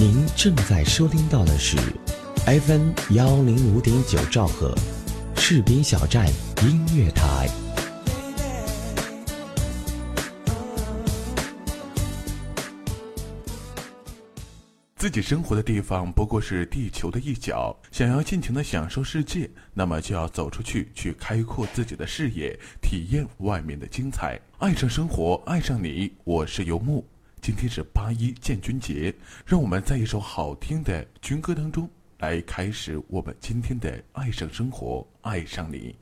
您正在收听到的是 FM 幺零五点九兆赫，士兵小站音乐台。自己生活的地方不过是地球的一角，想要尽情的享受世界，那么就要走出去，去开阔自己的视野，体验外面的精彩，爱上生活，爱上你。我是游牧。今天是八一建军节，让我们在一首好听的军歌当中来开始我们今天的爱上生活，爱上你。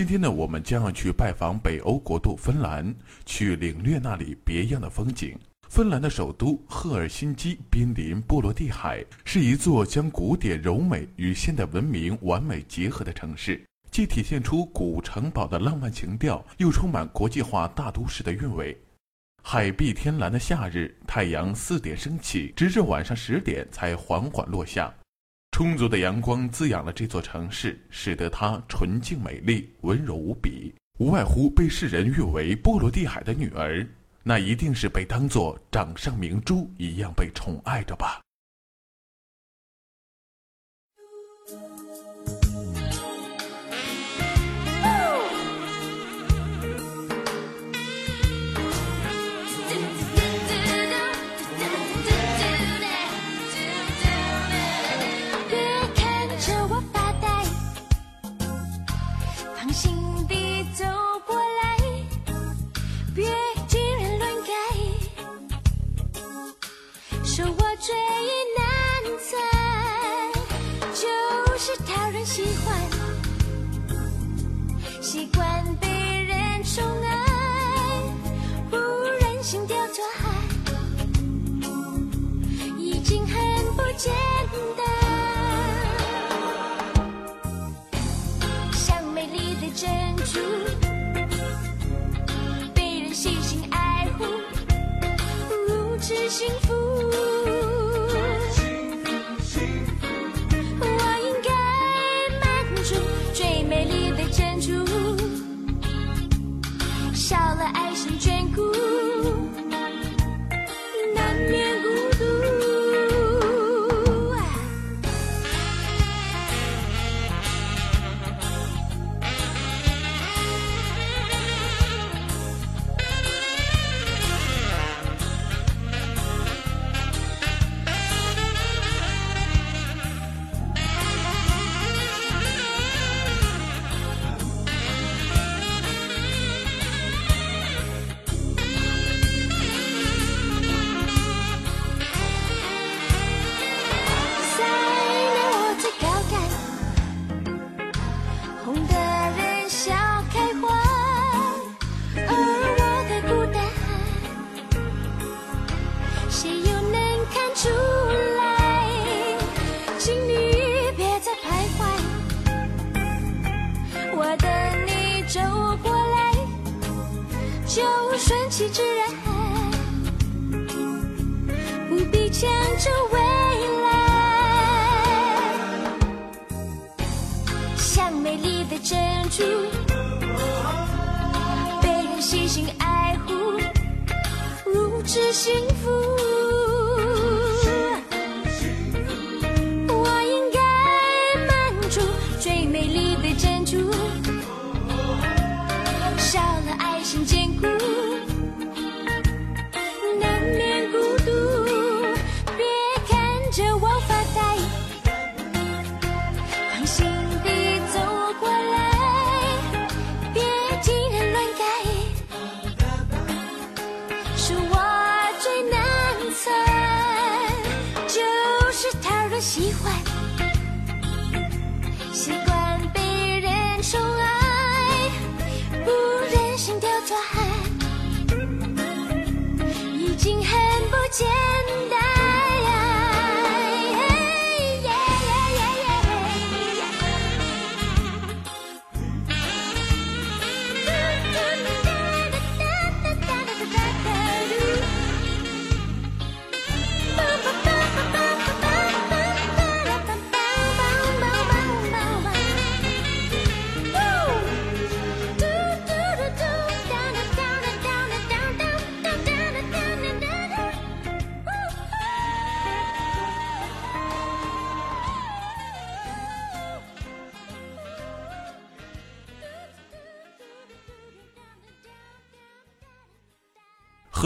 今天呢，我们将要去拜访北欧国度芬兰，去领略那里别样的风景。芬兰的首都赫尔辛基濒临波罗的海，是一座将古典柔美与现代文明完美结合的城市，既体现出古城堡的浪漫情调，又充满国际化大都市的韵味。海碧天蓝的夏日，太阳四点升起，直至晚上十点才缓缓落下。充足的阳光滋养了这座城市，使得它纯净美丽、温柔无比。无外乎被世人誉为波罗的海的女儿，那一定是被当作掌上明珠一样被宠爱着吧。宠爱不忍心掉入爱已经很不简单。像美丽的珍珠被人细心爱护如此幸福。dziękuję.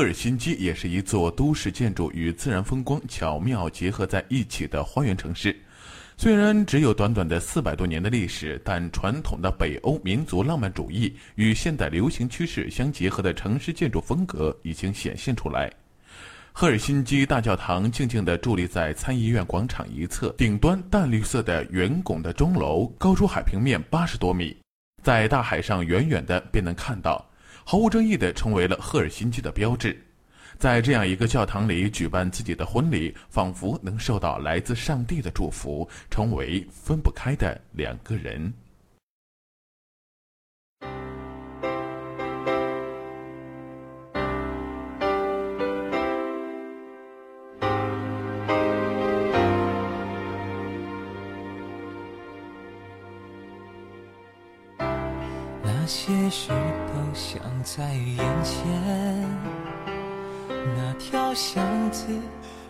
赫尔辛基也是一座都市建筑与自然风光巧妙结合在一起的花园城市。虽然只有短短的四百多年的历史，但传统的北欧民族浪漫主义与现代流行趋势相结合的城市建筑风格已经显现出来。赫尔辛基大教堂静静地伫立在参议院广场一侧，顶端淡绿色的圆拱的钟楼高出海平面八十多米，在大海上远远的便能看到。毫无争议地成为了赫尔辛基的标志，在这样一个教堂里举办自己的婚礼，仿佛能受到来自上帝的祝福，成为分不开的两个人。那些事像在眼前，那条巷子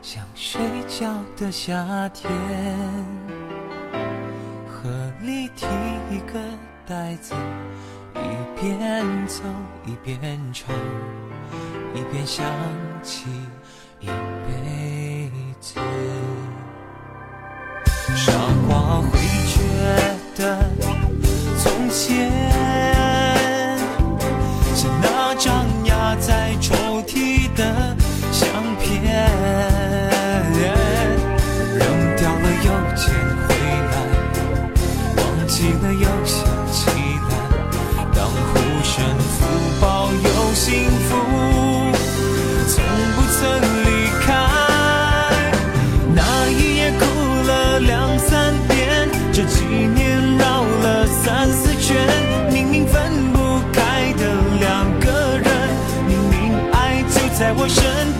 像睡觉的夏天，河里提一个袋子，一边走一边唱，一边想起一辈子。傻瓜会觉得从前就在我身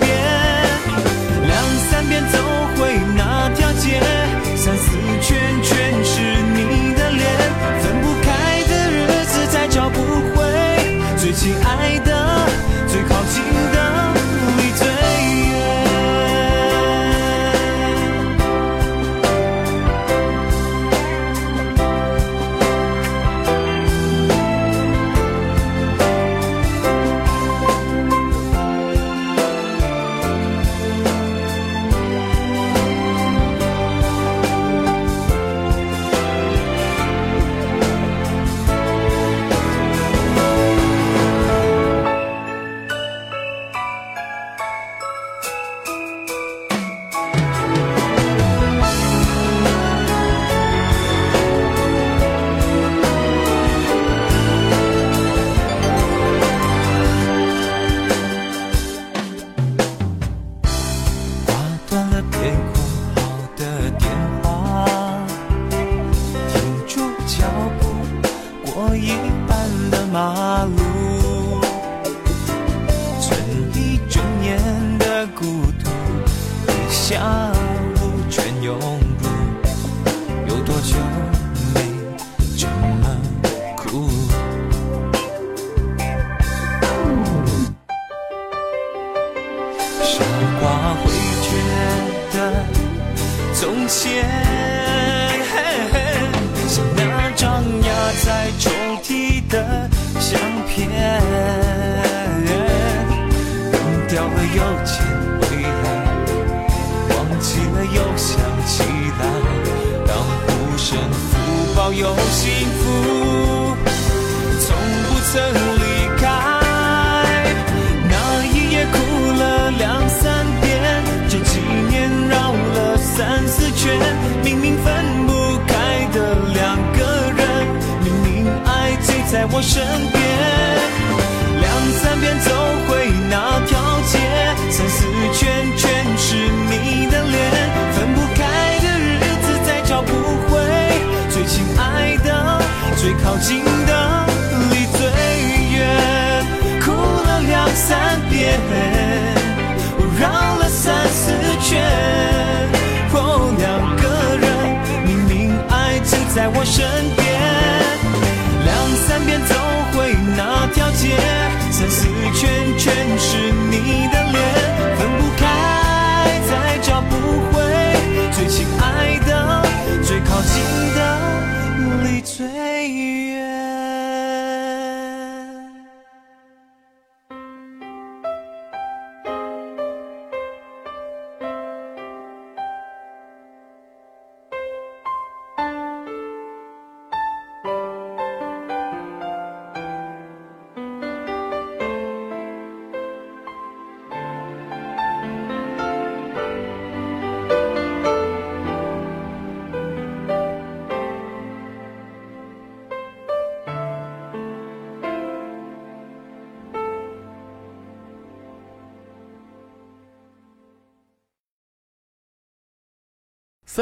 我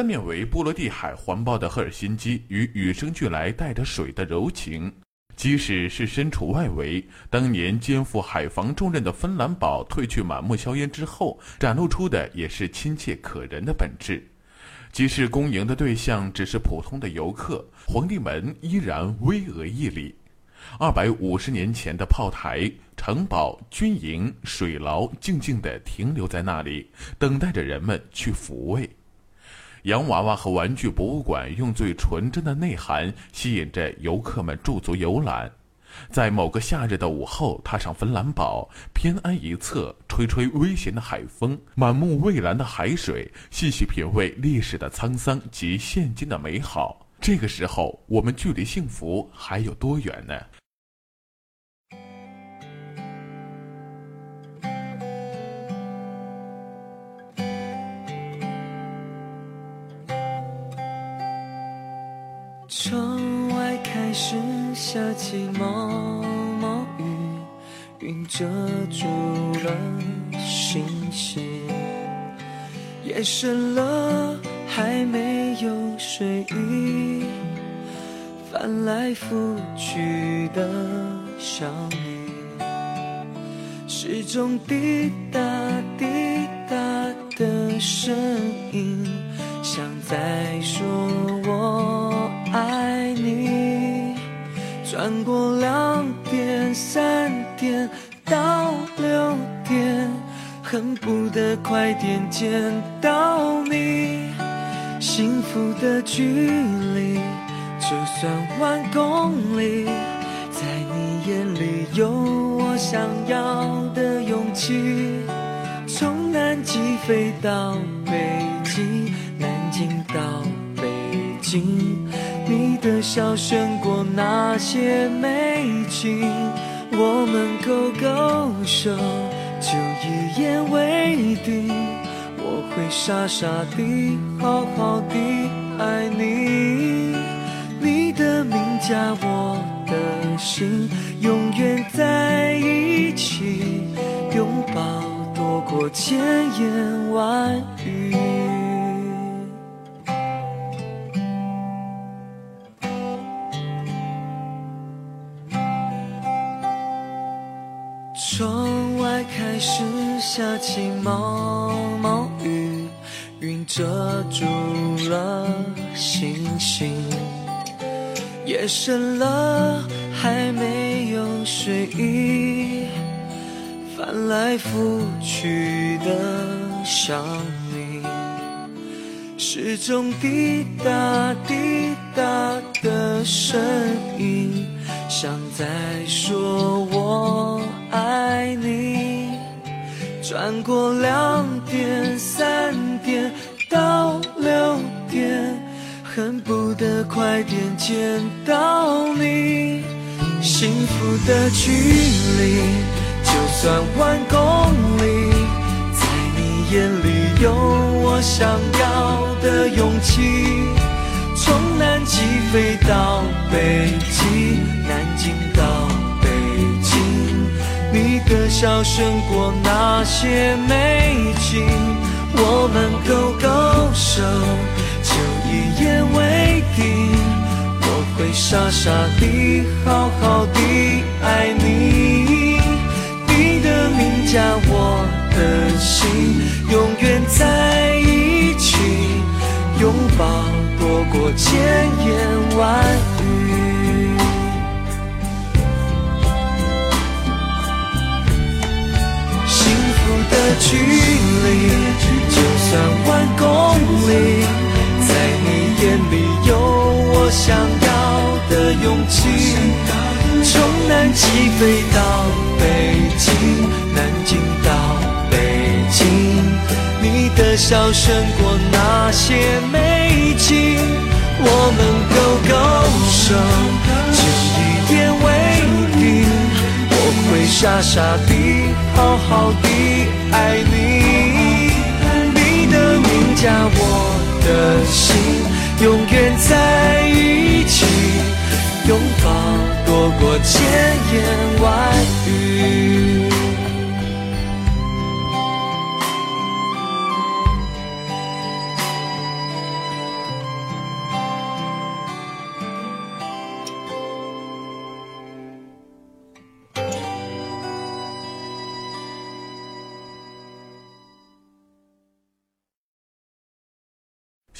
三面为波罗的海环抱的赫尔辛基与与生俱来带着水的柔情，即使是身处外围，当年肩负海防重任的芬兰堡褪去满目硝烟之后，展露出的也是亲切可人的本质。即使恭迎的对象只是普通的游客，皇帝们依然巍峨屹立。二百五十年前的炮台、城堡、军营、水牢，静静地停留在那里，等待着人们去抚慰。洋娃娃和玩具博物馆用最纯真的内涵吸引着游客们驻足游览。在某个夏日的午后，踏上芬兰堡，偏安一侧，吹吹微咸的海风，满目蔚蓝的海水，细细品味历史的沧桑及现今的美好。这个时候，我们距离幸福还有多远呢？遮住了星星。夜深了，还没有睡意，翻来覆去的想你，时钟滴答滴答的声音，像在说我爱你。转过两点、三点到六点，恨不得快点见到你。幸福的距离，就算万公里，在你眼里有我想要的勇气。从南极飞到北极，南京到北京，你的笑胜过那些美景。我们勾勾手，就一言为定。我会傻傻地，好好地爱你。你的名加我的心，永远在一起，拥抱多过千言万语。起毛毛雨，云遮住了星星。夜深了，还没有睡意，翻来覆去的想你。时钟滴答滴答的声音，像在说我爱你。转过两点、三点到六点，恨不得快点见到你。幸福的距离，就算万公里，在你眼里有我想要的勇气。从南极飞到北极，南京到，的笑胜过那些美景。我们勾勾手，就一言为定。我会傻傻地，好好地爱你。你的名加我的心，永远在一起，拥抱多过千言万语。距离，就算万公里，在你眼里有我想要的勇气。从南极飞到北京，南京到北京，你的笑胜过那些美景。我们勾勾手，就一言为。傻傻地，好好地爱你。你的名加我的心，永远在一起，拥抱多过千言万语。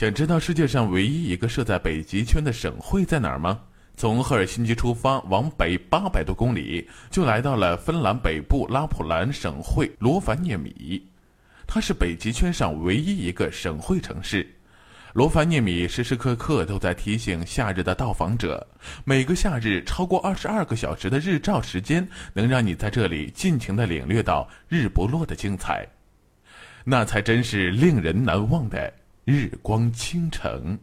想知道世界上唯一一个设在北极圈的省会在哪儿吗？从赫尔辛基出发，往北八百多公里，就来到了芬兰北部拉普兰省会罗凡涅米。它是北极圈上唯一一个省会城市。罗凡涅米时时刻刻都在提醒夏日的到访者，每个夏日超过二十二个小时的日照时间，能让你在这里尽情的领略到日不落的精彩，那才真是令人难忘的日光倾城。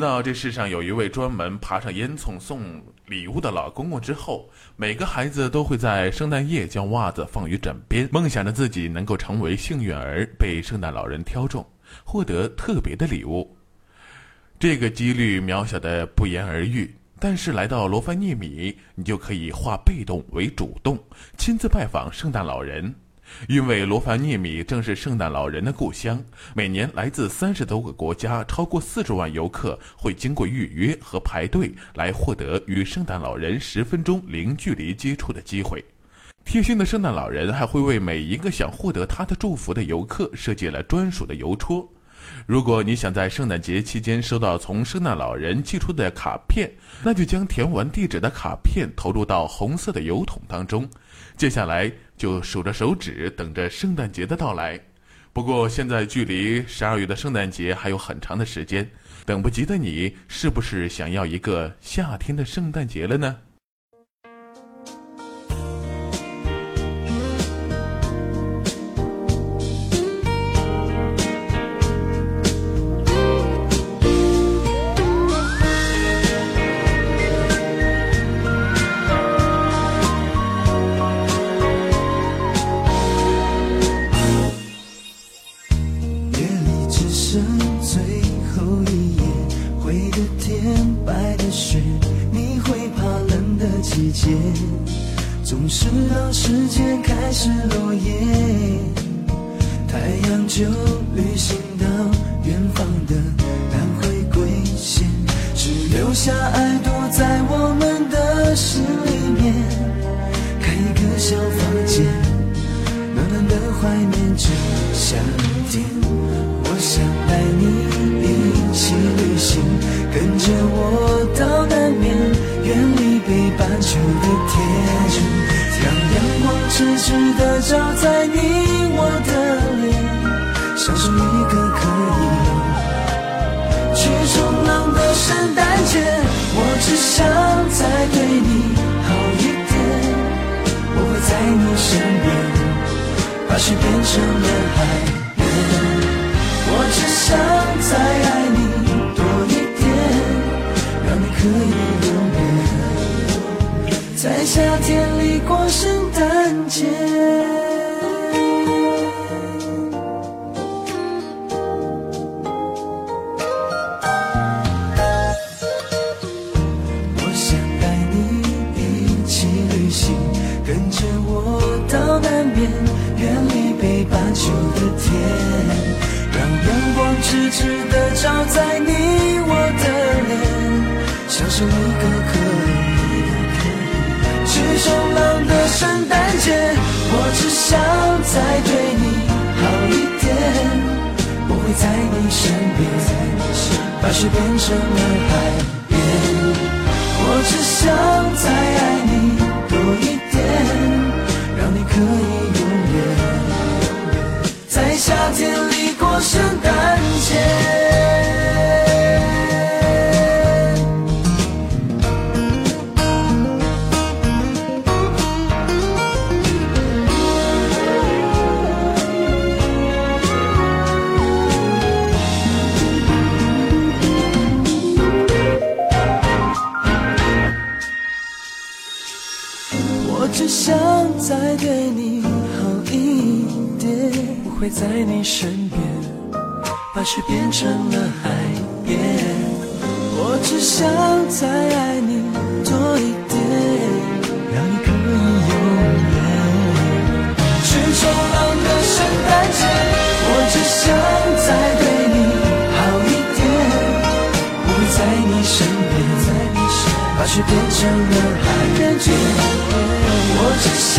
知道这世上有一位专门爬上烟囱送礼物的老公公之后，每个孩子都会在圣诞夜将袜子放于枕边，梦想着自己能够成为幸运儿，被圣诞老人挑中，获得特别的礼物。这个几率渺小的不言而喻。但是来到罗凡涅米，你就可以化被动为主动，亲自拜访圣诞老人。因为罗凡涅米正是圣诞老人的故乡，每年来自三十多个国家，超过四十万游客会经过预约和排队来获得与圣诞老人十分钟零距离接触的机会。贴心的圣诞老人还会为每一个想获得他的祝福的游客设计了专属的邮戳。如果你想在圣诞节期间收到从圣诞老人寄出的卡片，那就将填完地址的卡片投入到红色的邮筒当中。接下来就数着手指，等着圣诞节的到来。不过现在距离十二月的圣诞节还有很长的时间，等不及的你，是不是想要一个夏天的圣诞节了呢？时间开始落叶，太阳就旅行到远方的南回归线，只留下爱躲在我们的心里面，开一个小房间，暖暖的怀念着夏天，我想带你一起旅行，跟着我到南面，远离北半球的天。痴痴的照在你我的脸，像是一个可以去冲浪的圣诞节。我只想再对你好一点，我会在你身边，把心变成了海面。我只想再爱你多一点，让你可以留恋在夏天里过生。看见我想带你一起旅行跟着我到南边远离北半球的天让阳光直直的照在想再对你好一点，我会在你身边，把雪变成了海边，我只想再爱你多一点，让你可以永远在夏天里过圣诞节。在你身边，把雪变成了海边。我只想再爱你多一点，让你可以永远。去冲浪的圣诞节，我只想再对你好一点。我会在你身边，把雪变成了海边。我只想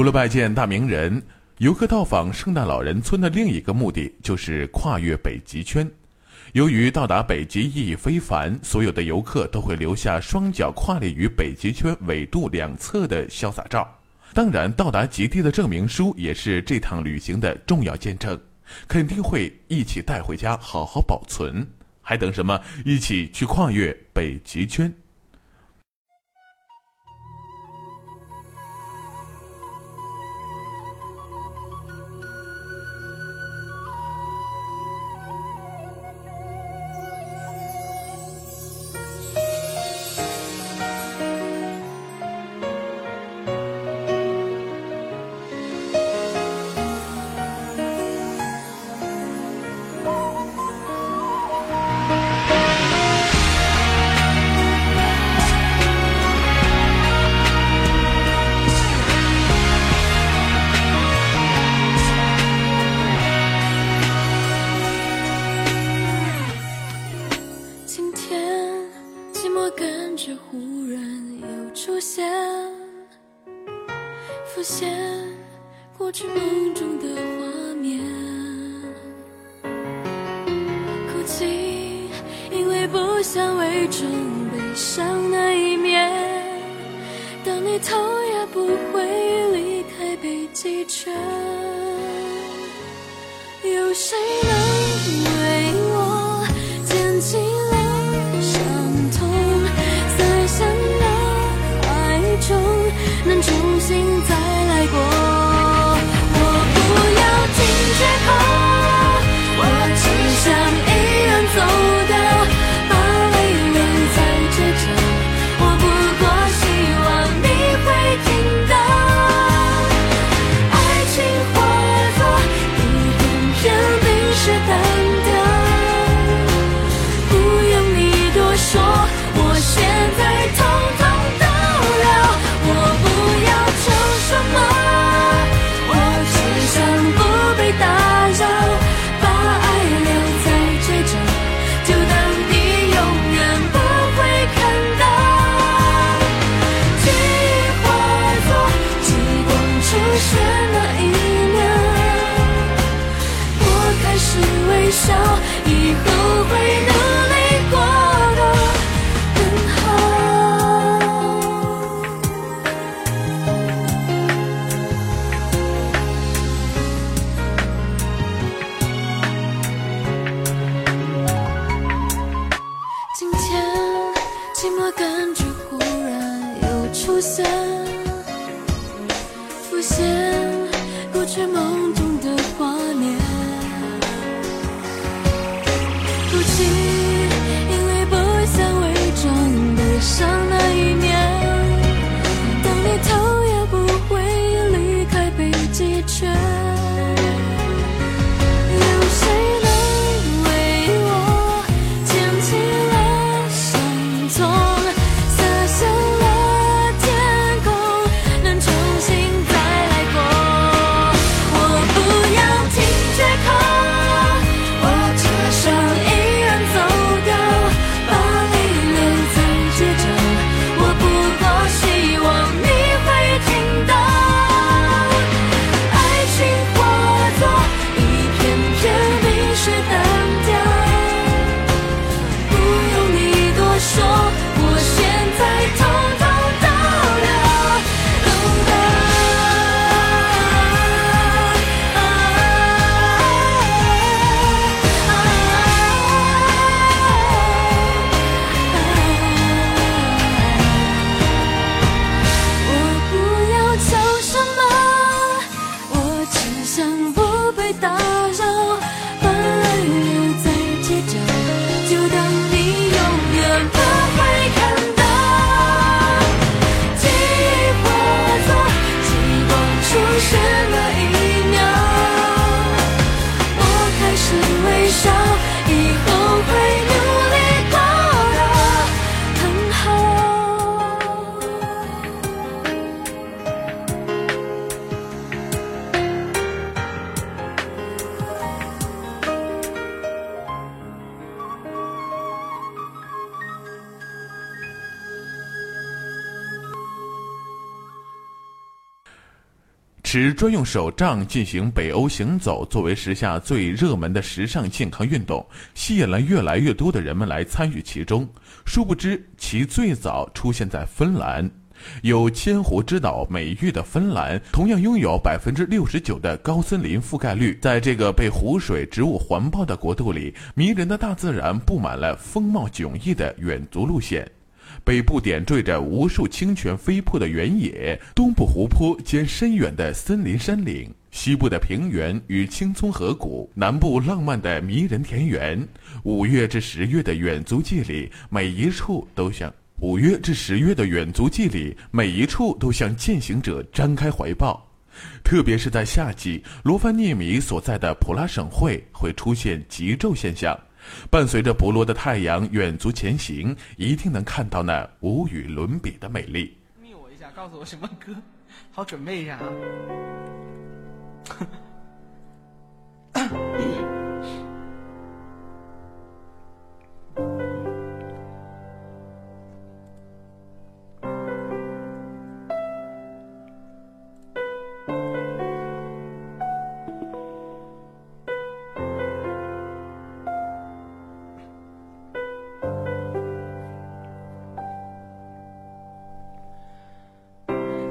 除了拜见大名人，游客到访圣诞老人村的另一个目的就是跨越北极圈。由于到达北极意义非凡，所有的游客都会留下双脚跨立于北极圈纬度两侧的潇洒照。当然，到达极地的证明书也是这趟旅行的重要见证，肯定会一起带回家好好保存。还等什么？一起去跨越北极圈！专用手杖进行北欧行走，作为时下最热门的时尚健康运动，吸引了越来越多的人们来参与其中。殊不知，其最早出现在芬兰。有“千湖之岛”美誉的芬兰，同样拥有百分之六十九的高森林覆盖率。在这个被湖水、植物环抱的国度里，迷人的大自然布满了风貌迥异的远足路线。北部点缀着无数清泉飞瀑的原野，东部湖泊兼深远的森林山岭，西部的平原与青葱河谷，南部浪漫的迷人田园。五月至十月的远足季里，每一处都像。五月至十月的远足季里，每一处都向践行者张开怀抱。特别是在夏季，罗凡涅米所在的普拉省会会出现极昼现象。伴随着不落的太阳远足前行，一定能看到那无与伦比的美丽。密我一下，告诉我什么歌，好准备一下啊。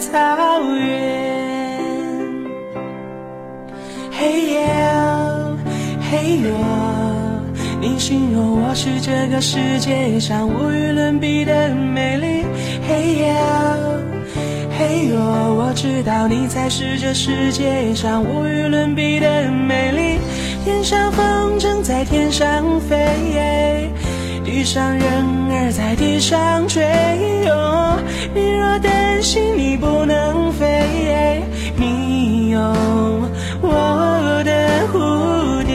草原，嘿呀嘿哟，你形容我是这个世界上无与伦比的美丽，嘿呀嘿哟，我知道你才是这世界上无与伦比的美丽，天上风筝在天上飞。地上人儿在地上追，你若担心你不能飞，你有我的蝴蝶。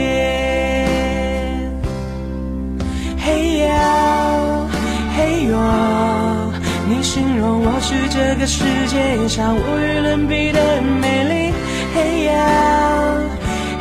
嘿呀嘿哟，你形容我是这个世界上无与伦比的美丽。嘿呀。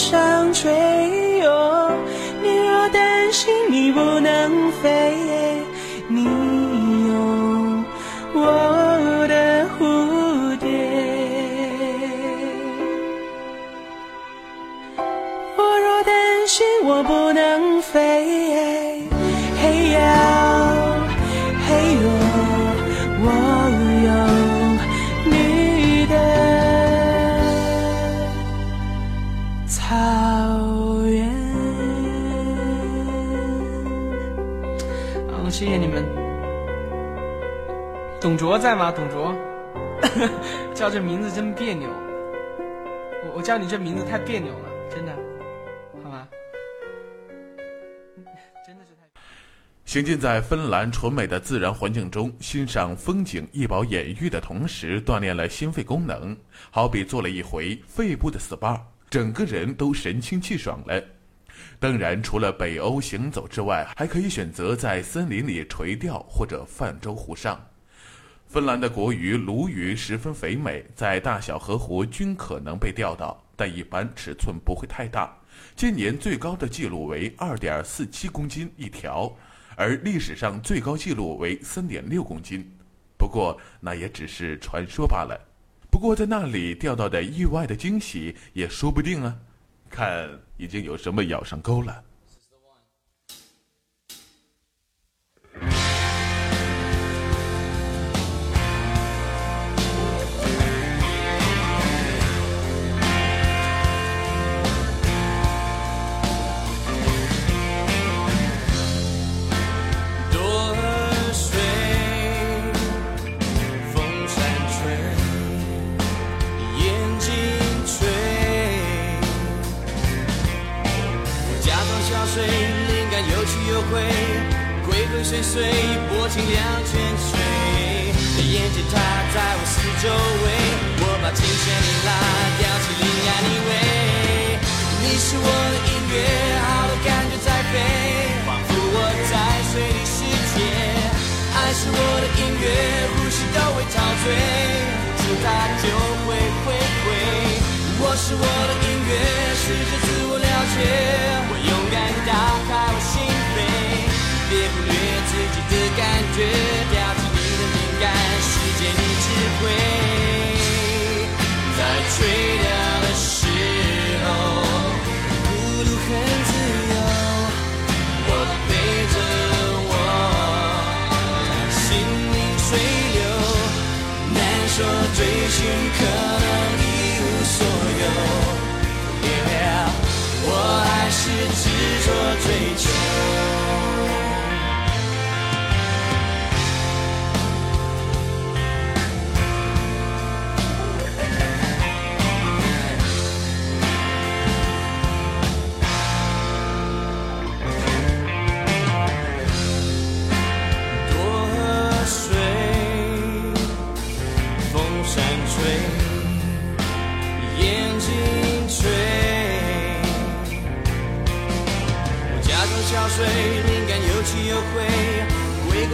上坠落，你若担心你不能飞，卓在吗？董卓，叫这名字真别扭。我我叫你这名字太别扭了，真的，好吗？真的是太……行进在芬兰纯美的自然环境中，欣赏风景一饱眼欲的同时，锻炼了心肺功能，好比做了一回肺部的 SPA，整个人都神清气爽了。当然，除了北欧行走之外，还可以选择在森林里垂钓或者泛舟湖上。芬兰的国鱼鲈鱼十分肥美，在大小河湖均可能被钓到，但一般尺寸不会太大。今年最高的记录为二点四七公斤一条，而历史上最高记录为三点六公斤。不过那也只是传说罢了。不过在那里钓到的意外的惊喜也说不定啊！看已经有什么咬上钩了。岁岁拨清两千水，眼睛它在我四周围，我把琴弦一拉，调起另外一位。你是我的音乐，好的感觉在飞，仿佛我在水里世界。爱是我的音乐，呼吸都会陶醉，触它就会回归。我是我的音乐，试着自我了解，我勇敢打开感觉，调起你的敏感，世界你智慧，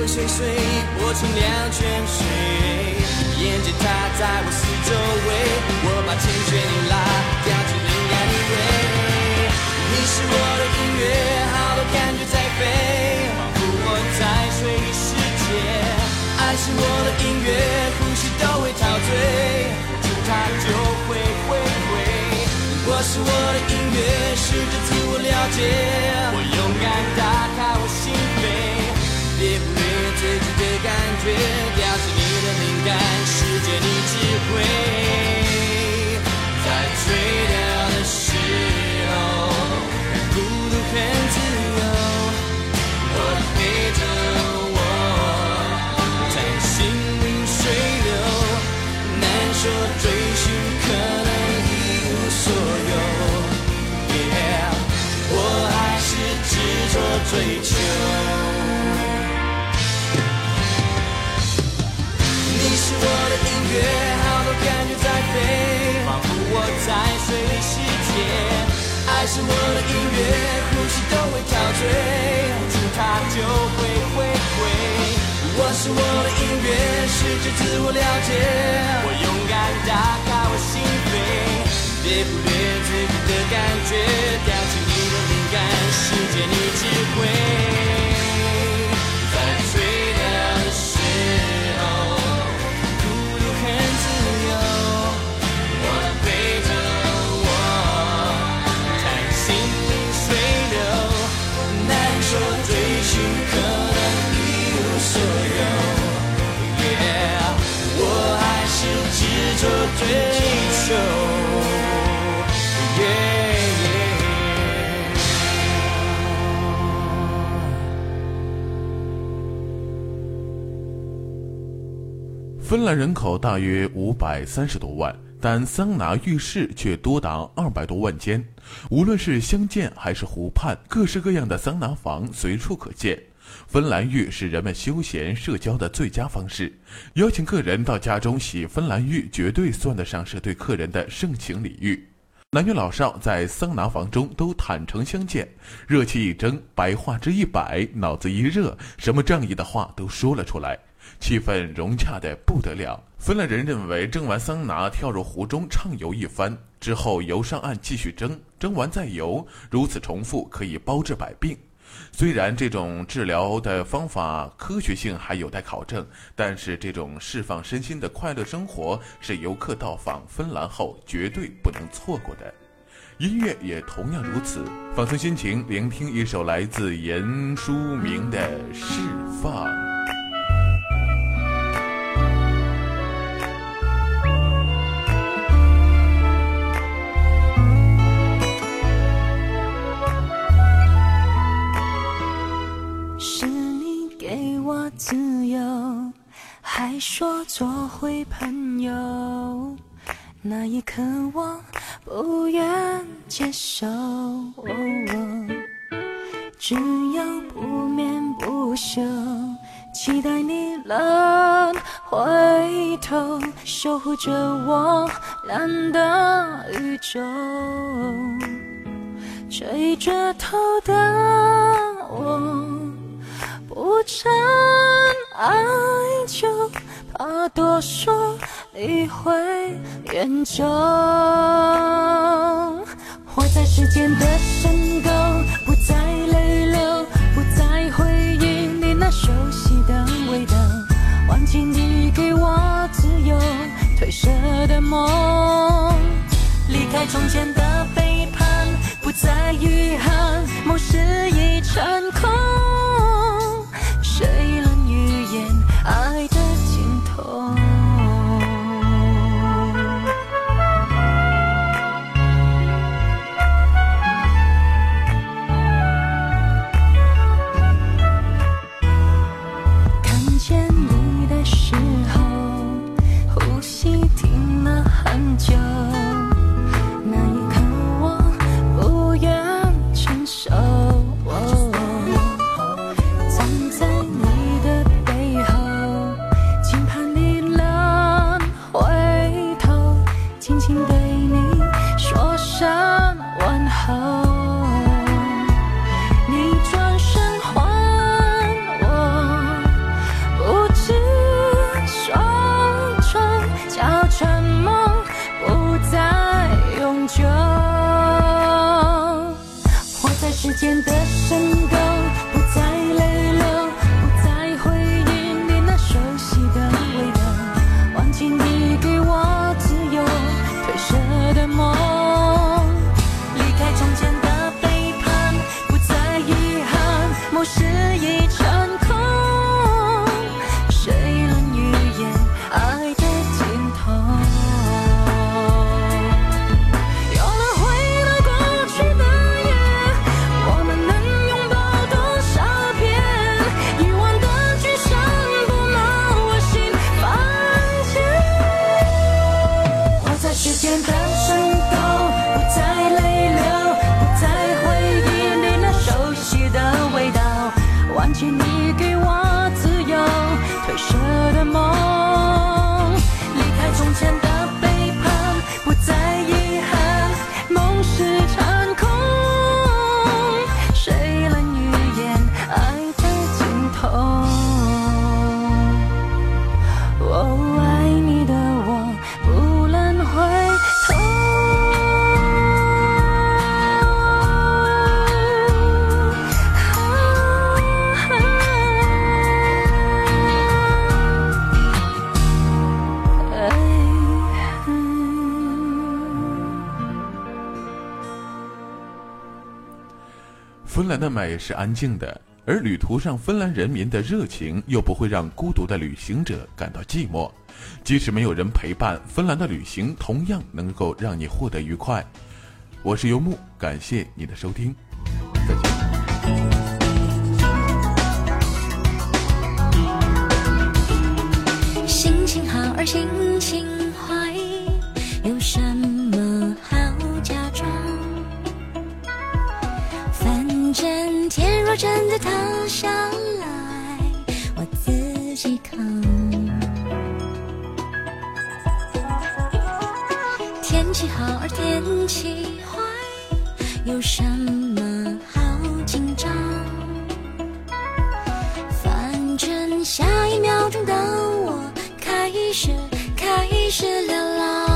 岁岁拨成两泉水，眼见它在我四周围，我把琴弦一拉，调起另外一位。你是我的音乐，好多感觉在飞，仿佛我在水里世界。爱是我的音乐，呼吸都会陶醉，触它就会回。我是我的音乐，试着自我了解，我勇敢打开我心扉。别忽略自己的感觉，调起你的敏感，世界你智慧，的音乐，好多感觉在飞，仿佛我在水里世界。爱是我的音乐，呼吸都会陶醉，触它就会回归。我是我的音乐，试着自我了解，我勇敢打开我心扉，别忽略自己的感觉，调起你的敏感，世界你智慧。芬兰人口大约五百三十多万，但桑拿浴室却多达二百多万间。无论是乡间还是湖畔，各式各样的桑拿房随处可见。芬兰浴是人们休闲社交的最佳方式，邀请客人到家中洗芬兰浴，绝对算得上是对客人的盛情礼遇。男女老少在桑拿房中都坦诚相见，热气一蒸，白话之一摆，脑子一热，什么仗义的话都说了出来，气氛融洽的不得了。芬兰人认为，蒸完桑拿跳入湖中畅游一番之后，游上岸继续蒸，蒸完再游，如此重复可以包治百病。虽然这种治疗的方法科学性还有待考证，但是这种释放身心的快乐生活是游客到访芬兰后绝对不能错过的。音乐也同样如此，放松心情，聆听一首来自严书明的《释放》。自由，还说做回朋友，那一刻我不愿接受。只有不眠不休，期待你能回头，守护着我蓝的宇宙，垂着头的我。不曾爱就怕多说你会远走，活在时间的深沟，不再泪流，不再回忆你那熟悉的味道，忘记你给我自由褪色的梦，离开从前的背叛，不再遗憾，梦是一场也是安静的而旅途上芬兰人民的热情又不会让孤独的旅行者感到寂寞。即使没有人陪伴芬兰的旅行同样能够让你获得愉快。我是游牧感谢你的收听再见。心情好而行真的塌下来，我自己扛。天气好而天气坏，有什么好紧张？反正下一秒钟的我开始开始流浪。